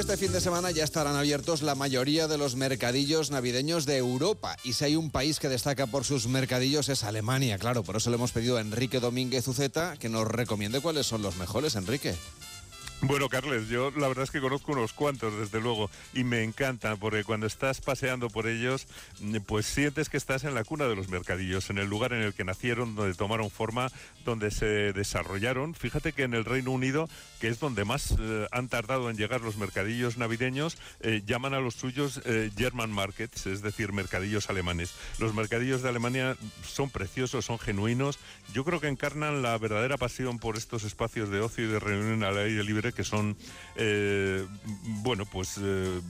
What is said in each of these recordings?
este fin de semana ya estarán abiertos la mayoría de los mercadillos navideños de Europa. Y si hay un país que destaca por sus mercadillos es Alemania, claro. Por eso le hemos pedido a Enrique Domínguez Uceta que nos recomiende cuáles son los mejores, Enrique. Bueno, Carles, yo la verdad es que conozco unos cuantos, desde luego, y me encantan, porque cuando estás paseando por ellos, mm, pues sientes que estás en la cuna de los mercadillos, en el lugar en el que nacieron, donde tomaron forma, donde se desarrollaron. Fíjate que en el Reino Unido, que es donde más eh, han tardado en llegar los mercadillos navideños, eh, llaman a los suyos eh, German markets, es decir, mercadillos alemanes. Los mercadillos de Alemania son preciosos, son genuinos. Yo creo que encarnan la verdadera pasión por estos espacios de ocio y de reunión al aire libre que son, eh, bueno, pues eh,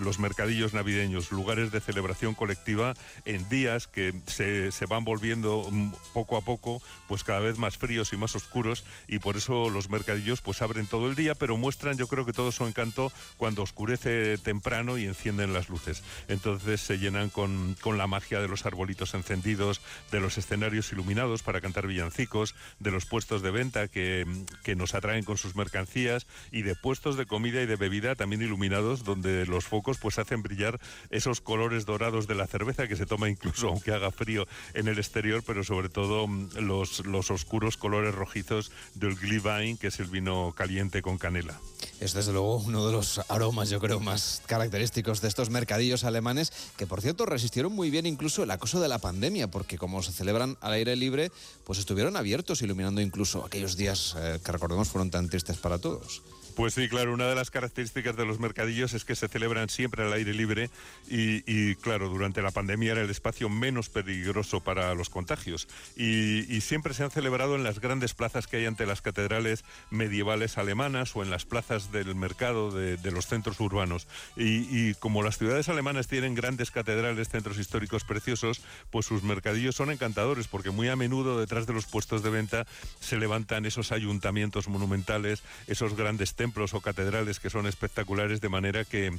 los mercadillos navideños, lugares de celebración colectiva en días que se, se, van volviendo mm, poco a poco, pues cada vez más fríos y más oscuros y por eso los mercadillos pues abren todo el día, pero muestran yo creo que todo su encanto cuando oscurece temprano y encienden las luces. Entonces se llenan con, con la magia de los arbolitos encendidos, de los escenarios iluminados para cantar villancicos, de los puestos de venta que, que nos atraen con sus mercancías, y de puestos de comida y de bebida también iluminados donde los focos pues hacen brillar esos colores dorados de la cerveza que se toma incluso aunque haga frío en el exterior, pero sobre todo mm, los, los oscuros colores rojizos del Glühwein, que es el vino caliente con canela. Es desde luego uno de los aromas, yo creo, más característicos de estos mercadillos alemanes, que por cierto resistieron muy bien incluso el acoso de la pandemia, porque como se celebran al aire libre, pues estuvieron abiertos, iluminando incluso aquellos días eh, que recordemos fueron tan tristes para todos. nosotros. Pues sí, claro, una de las características de los mercadillos es que se celebran siempre al aire libre y, claro, durante la pandemia era el espacio menos peligroso para los contagios y, siempre se han celebrado en las grandes plazas que hay ante las catedrales medievales alemanas o en las plazas del mercado de, los centros urbanos. Y, como las ciudades alemanas tienen grandes catedrales, centros históricos preciosos, pues sus mercadillos son encantadores porque muy a menudo detrás de los puestos de venta se levantan esos ayuntamientos monumentales, esos grandes templos o catedrales que son espectaculares, de manera que,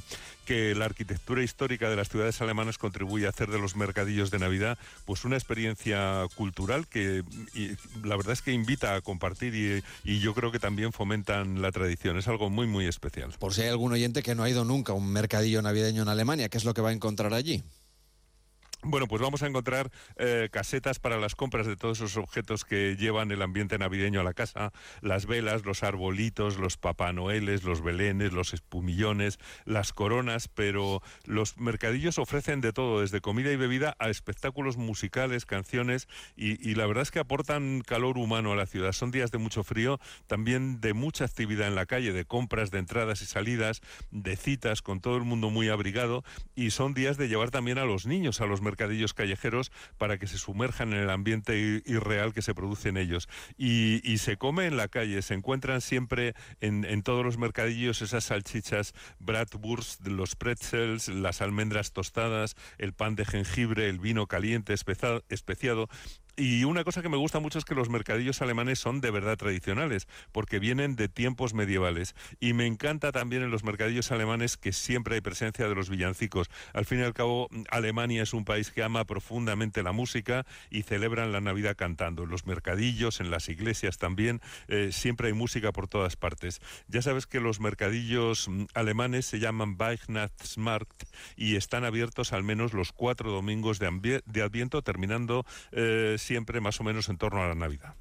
que la arquitectura histórica de las ciudades alemanas contribuye a hacer de los mercadillos de Navidad pues una experiencia cultural que la verdad es que invita a compartir y, y, yo creo que también fomentan la tradición. Es algo muy, muy especial. Por si hay algún oyente que no ha ido nunca a un mercadillo navideño en Alemania, ¿qué es lo que va a encontrar allí? Bueno, pues vamos a encontrar eh, casetas para las compras de todos esos objetos que llevan el ambiente navideño a la casa, las velas, los arbolitos, los papá noeles, los belenes, los espumillones, las coronas, pero los mercadillos ofrecen de todo, desde comida y bebida a espectáculos musicales, canciones, y, y la verdad es que aportan calor humano a la ciudad. Son días de mucho frío, también de mucha actividad en la calle, de compras, de entradas y salidas, de citas con todo el mundo muy abrigado, y son días de llevar también a los niños a los mercadillos mercadillos callejeros para que se sumerjan en el ambiente irreal que se produce en ellos. Y, se come en la calle, se encuentran siempre en, todos los mercadillos esas salchichas bratwurst, los pretzels, las almendras tostadas, el pan de jengibre, el vino caliente especiado y una cosa que me gusta mucho es que los mercadillos alemanes son de verdad tradicionales, porque vienen de tiempos medievales. Y me encanta también en los mercadillos alemanes que siempre hay presencia de los villancicos. Al fin y al cabo, Alemania es un país que ama profundamente la música y celebran la Navidad cantando. En los mercadillos, en las iglesias también, eh, siempre hay música por todas partes. Ya sabes que los mercadillos mm, alemanes se llaman Weihnachtsmarkt y están abiertos al menos los cuatro domingos de, de Adviento, terminando... Eh, siempre más o menos en torno a la Navidad.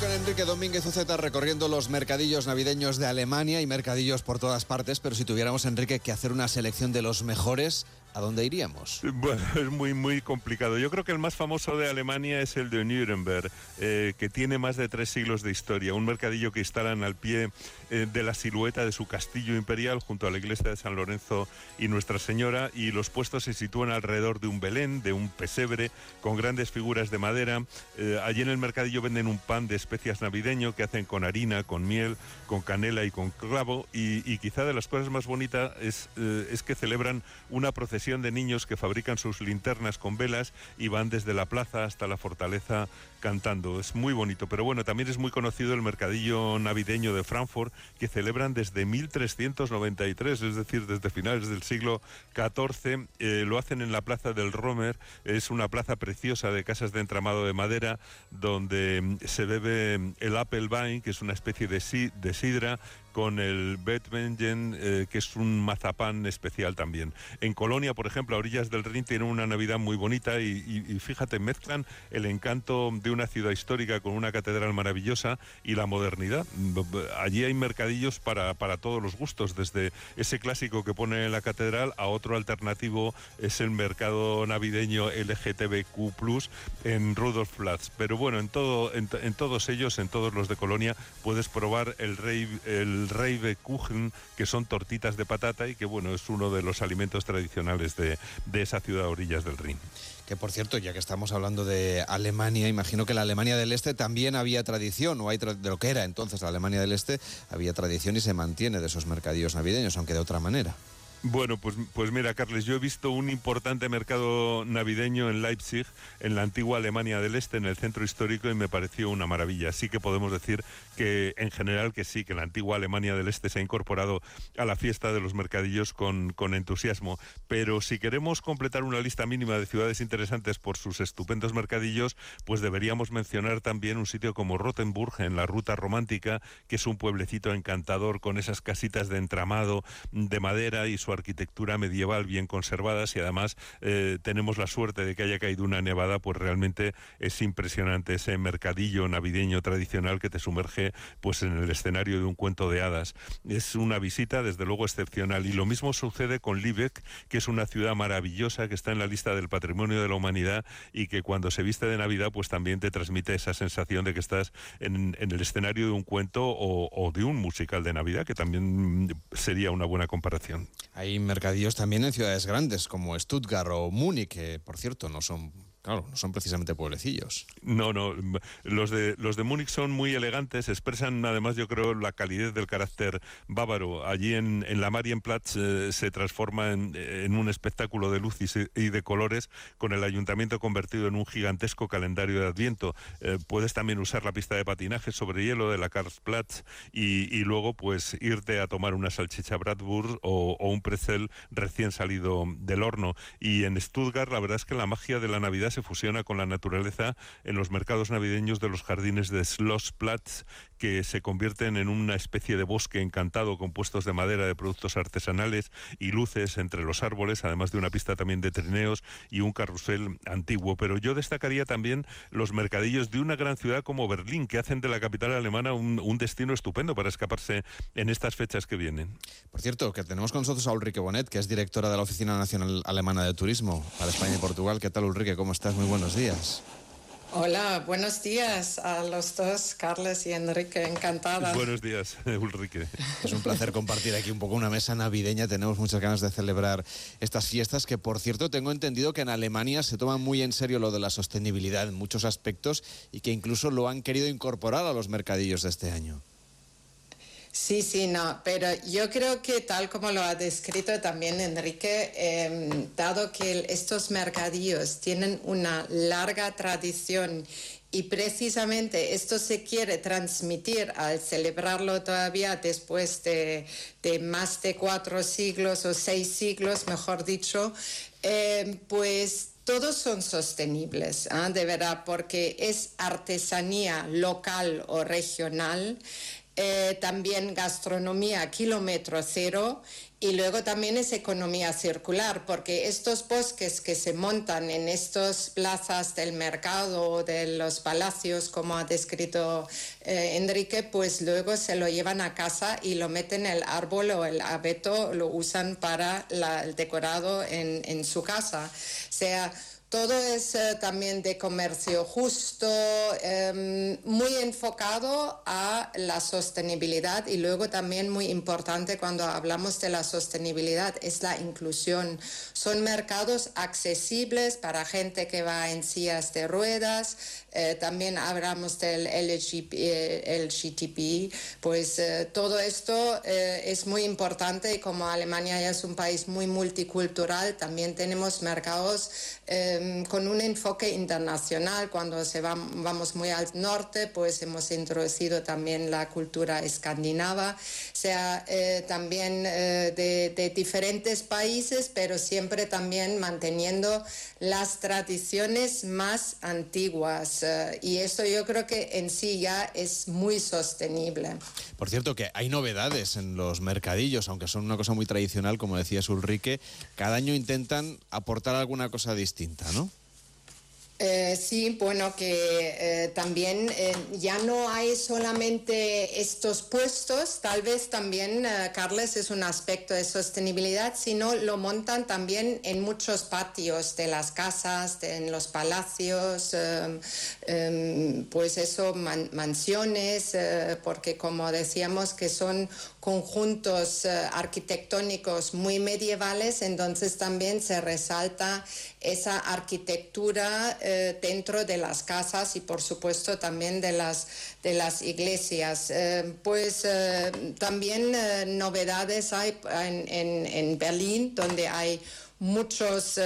Con Enrique Domínguez Uceta recorriendo los mercadillos navideños de Alemania y mercadillos por todas partes, pero si tuviéramos, Enrique, que hacer una selección de los mejores, ¿a dónde iríamos? Bueno, es muy, muy complicado. Yo creo que el más famoso de Alemania es el de Nuremberg, eh, que tiene más de tres siglos de historia. Un mercadillo que instalan al pie eh, de la silueta de su castillo imperial junto a la iglesia de San Lorenzo y Nuestra Señora, y los puestos se sitúan alrededor de un Belén, de un pesebre, con grandes figuras de madera. Eh, allí en el mercadillo venden un pan de especias navideño que hacen con harina, con miel, con canela y con clavo, y, quizá de las cosas más bonitas es, es que celebran una procesión de niños que fabrican sus linternas con velas y van desde la plaza hasta la fortaleza cantando. Es muy bonito, pero bueno, también es muy conocido el mercadillo navideño de Frankfurt que celebran desde 1393, es decir, desde finales del siglo XIV. Eh, lo hacen en la plaza del Romer, es una plaza preciosa de casas de entramado de madera donde mm, se bebe el Apple que es una especie de, de sidra con el Betmengen, eh, que es un mazapán especial también. En Colonia, por ejemplo, a orillas del Rin, tienen una Navidad muy bonita y, fíjate, mezclan el encanto de una ciudad histórica con una catedral maravillosa y la modernidad. Allí hay mercadillos para, para todos los gustos, desde ese clásico que pone la catedral a otro alternativo, es el mercado navideño LGTBQ en Rudolf Platz. Pero bueno, en, todo, en, en todos ellos, en todos los de Colonia, puedes probar el rey, el el Kuchen, que son tortitas de patata y que bueno, es uno de los alimentos tradicionales de, esa ciudad a orillas del Rin. Que por cierto, ya que estamos hablando de Alemania, imagino que la Alemania del Este también había tradición, o hay de lo que era entonces la Alemania del Este, había tradición y se mantiene de esos mercadillos navideños, aunque de otra manera. Bueno, pues, pues mira, Carles, yo he visto un importante mercado navideño en Leipzig, en la antigua Alemania del Este, en el centro histórico, y me pareció una maravilla. Sí que podemos decir que en general que sí, que la antigua Alemania del Este se ha incorporado a la fiesta de los mercadillos con, con entusiasmo. Pero si queremos completar una lista mínima de ciudades interesantes por sus estupendos mercadillos, pues deberíamos mencionar también un sitio como Rottenburg, en la Ruta Romántica, que es un pueblecito encantador con esas casitas de entramado de madera y su arquitectura medieval bien conservadas y además eh, tenemos la suerte de que haya caído una nevada, pues realmente es impresionante ese mercadillo navideño tradicional que te sumerge pues en el escenario de un cuento de hadas. Es una visita desde luego excepcional y lo mismo sucede con Lübeck, que es una ciudad maravillosa que está en la lista del patrimonio de la humanidad y que cuando se viste de Navidad pues también te transmite esa sensación de que estás en, el escenario de un cuento o, o, de un musical de Navidad, que también sería una buena comparación. Hay mercadillos también en ciudades grandes como Stuttgart o Múnich, que por cierto no son Claro, no son precisamente pueblecillos. No, no. Los de, los de Múnich son muy elegantes, expresan además, yo creo, la calidez del carácter bávaro. Allí en, en la Marienplatz eh, se transforma en, un espectáculo de luz y, de colores, con el ayuntamiento convertido en un gigantesco calendario de Adviento. Eh, puedes también usar la pista de patinaje sobre hielo de la Karlsplatz y, y luego, pues, irte a tomar una salchicha Bratwurst o, o un pretzel recién salido del horno. Y en Stuttgart, la verdad es que la magia de la Navidad se fusiona con la naturaleza en los mercados navideños de los jardines de Schlossplatz, que se convierten en una especie de bosque encantado con puestos de madera de productos artesanales y luces entre los árboles, además de una pista también de trineos y un carrusel antiguo. Pero yo destacaría también los mercadillos de una gran ciudad como Berlín, que hacen de la capital alemana un, un destino estupendo para escaparse en estas fechas que vienen. Por cierto, que tenemos con nosotros a Ulrike Bonet, que es directora de la Oficina Nacional Alemana de Turismo para España y Portugal. ¿Qué tal, Ulrike? ¿Cómo Muy buenos días. Hola, buenos días a los dos, Carles y Enrique, encantada. Buenos días, Ulrike. Es un placer compartir aquí un poco una mesa navideña. Tenemos muchas ganas de celebrar estas fiestas que, por cierto, tengo entendido que en Alemania se toma muy en serio lo de la sostenibilidad en muchos aspectos y que incluso lo han querido incorporar a los mercadillos de este año. Sí, sí, no, pero yo creo que tal como lo ha descrito también Enrique, em, dado que estos mercadillos tienen una larga tradición y precisamente esto se quiere transmitir al celebrarlo todavía después de, más de cuatro siglos o seis siglos, mejor dicho, em, pues todos son sostenibles, ¿ah? de verdad, porque es artesanía local o regional. Eh, también gastronomía kilómetro cero y luego también es economía circular, porque estos bosques que se montan en estas plazas del mercado o de los palacios, como ha descrito eh, Enrique, pues luego se lo llevan a casa y lo meten el árbol o el abeto, lo usan para el decorado en, en su casa. O sea, todo es eh, también de comercio justo, em, muy enfocado a la sostenibilidad y luego también muy importante cuando hablamos de la sostenibilidad es la inclusión. Son mercados accesibles para gente que va en sillas de ruedas, eh, también hablamos del LGTB, eh, pues eh, todo esto es muy importante y como Alemania ya es un país muy multicultural, también tenemos mercados em, con un enfoque internacional. Cuando se vamos muy al norte, pues hemos introducido también la cultura escandinava, sea también de, de diferentes países, pero siempre también manteniendo las tradiciones más antiguas. Eh, y esto yo creo que en sí ya es muy sostenible. Por cierto, que hay novedades en los mercadillos, aunque son una cosa muy tradicional, como decía Ulrike, cada año intentan aportar alguna cosa distinta, ¿no? Eh, sí, bueno, que eh, también eh, ya no hay solamente estos puestos, tal vez también, Carles, es un aspecto de sostenibilidad, sino lo montan también en muchos patios de las casas, en los palacios, em, pues eso, mansiones, porque como decíamos que son conjuntos arquitectónicos muy medievales, entonces también se resalta esa arquitectura eh, dentro de las casas y por supuesto también de las, de las iglesias. Eh, pues eh, también novedades hay en, en, Berlín, donde hay muchos,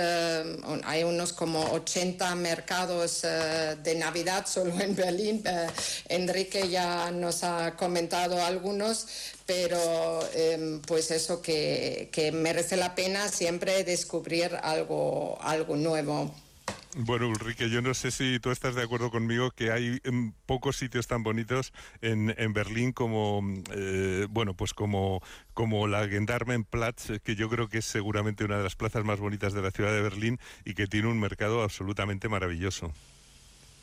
hay unos como 80 mercados de Navidad solo en Berlín. Enrique ya nos ha comentado algunos, pero em, pues eso que, que, merece la pena siempre descubrir algo, algo nuevo. Bueno, Ulrike, yo no sé si tú estás de acuerdo conmigo que hay em, pocos sitios tan bonitos en, en Berlín como, eh, bueno, pues como, como la Gendarmenplatz, que yo creo que es seguramente una de las plazas más bonitas de la ciudad de Berlín y que tiene un mercado absolutamente maravilloso.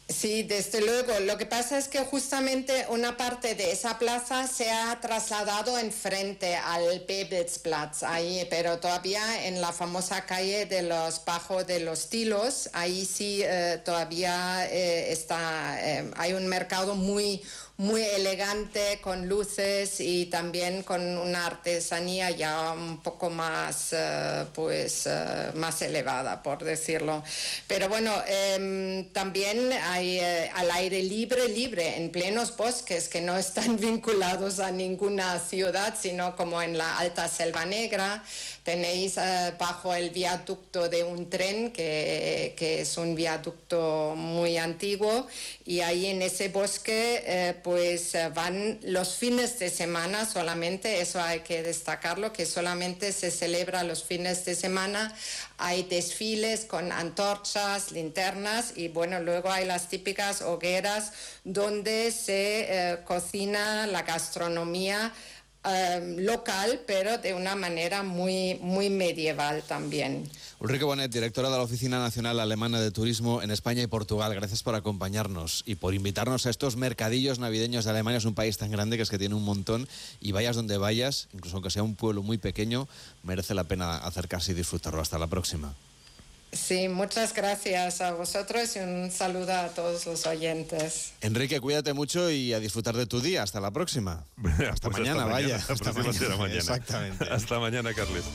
Sí, desde luego. Lo que pasa es que justamente una parte de esa plaza se ha trasladado enfrente al Pebetzplatz, ahí, pero todavía en la famosa calle de los Bajos de los Tilos, ahí sí eh, todavía eh, está, eh, hay un mercado muy muy elegante, con luces y también con una artesanía ya un poco más, eh, pues, eh, más elevada, por decirlo. Pero bueno, em, también hay eh, al aire libre, libre, en plenos bosques que no están vinculados a ninguna ciudad, sino como en la Alta Selva Negra. Tenéis bajo el viaducto de un tren, que, que, es un viaducto muy antiguo, y ahí en ese bosque pues eh, van los fines de semana solamente, eso hay que destacarlo, que solamente se celebra los fines de semana. Hay desfiles con antorchas, linternas y bueno, luego hay las típicas hogueras donde se eh, cocina la gastronomía Em, local, pero de una manera muy, muy medieval también. Ulrike Bonet, directora de la Oficina Nacional Alemana de Turismo en España y Portugal, gracias por acompañarnos y por invitarnos a estos mercadillos navideños de Alemania. Es un país tan grande que es que tiene un montón y vayas donde vayas, incluso aunque sea un pueblo muy pequeño, merece la pena acercarse y disfrutarlo. Hasta la próxima. Sí, muchas gracias a vosotros y un saludo a todos los oyentes. Enrique, cuídate mucho y a disfrutar de tu día. Hasta la próxima. hasta, pues mañana, vaya. Hasta, mañana. Exactamente. Hasta mañana, Carles.